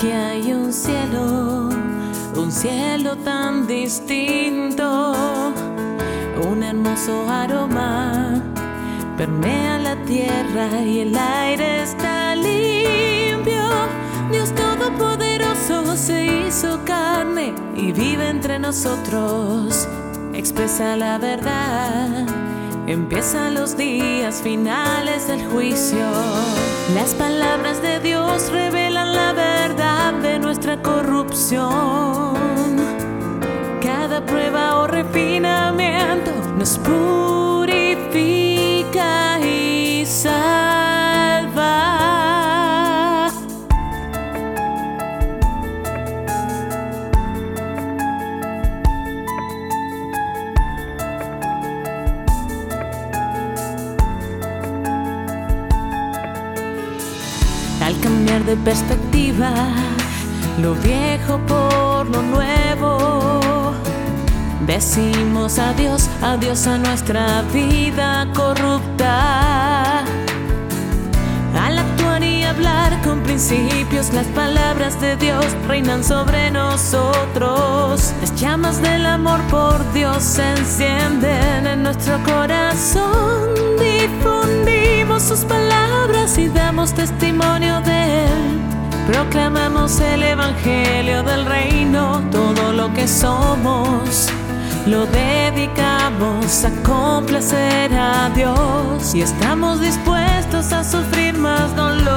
Aquí hay un cielo, un cielo tan distinto, un hermoso aroma permea la tierra y el aire está limpio. Dios Todopoderoso se hizo carne y vive entre nosotros. Expresa la verdad. Empiezan los días finales del juicio. Las palabras de Dios revelan la verdad nuestra corrupción. Cada prueba o refinamiento nos purifica y salva. Al cambiar de perspectiva, lo viejo por lo nuevo. Decimos adiós, adiós a nuestra vida corrupta. Al actuar y hablar con principios, las palabras de Dios reinan sobre nosotros. Las llamas del amor por Dios se encienden en nuestro corazón. Difundimos sus palabras y damos testimonio de Él. Proclamamos el Evangelio del Reino, todo lo que somos. Lo dedicamos a complacer a Dios y estamos dispuestos a sufrir más dolor.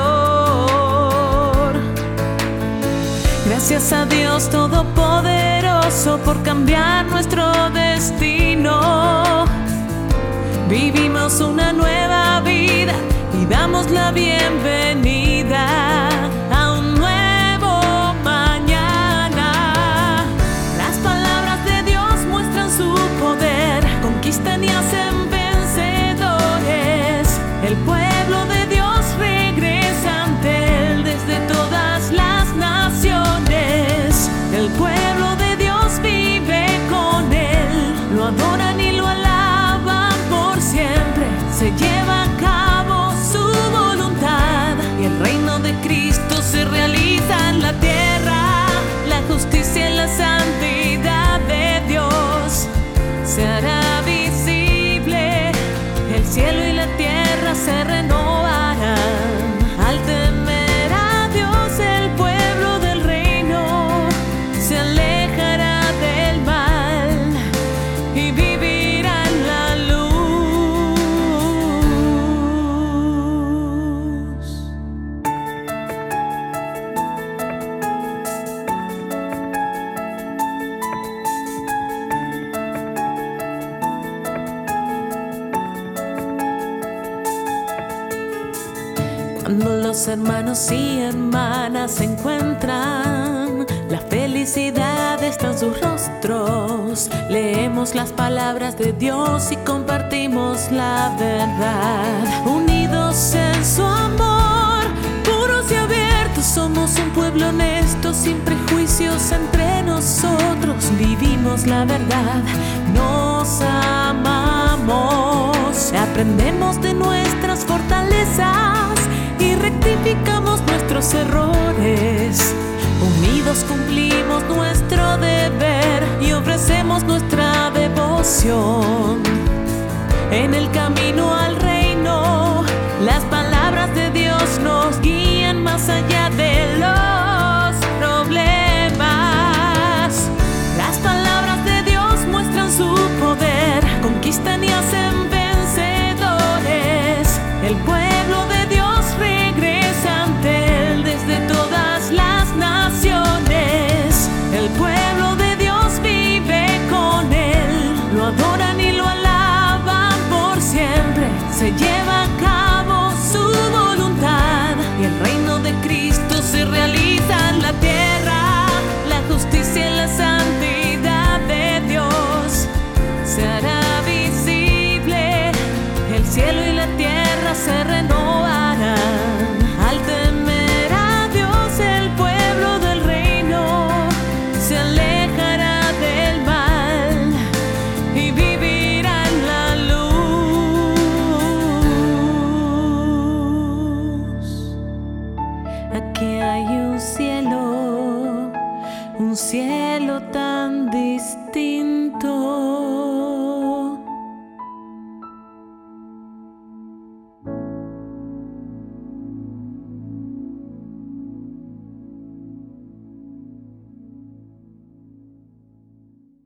Gracias a Dios Todopoderoso por cambiar nuestro destino. Vivimos una nueva vida y damos la bienvenida Cuando los hermanos y hermanas se encuentran, la felicidad está en sus rostros. Leemos las palabras de Dios y compartimos la verdad. Unidos en su amor, puros y abiertos, somos un pueblo honesto, sin prejuicios entre nosotros. Vivimos la verdad, nos amamos, aprendemos de nuestras fortalezas rectificamos nuestros errores. Unidos cumplimos nuestro deber y ofrecemos nuestra devoción. En el camino al reino, las palabras de Dios nos guían más allá que hay un cielo, un cielo tan distinto.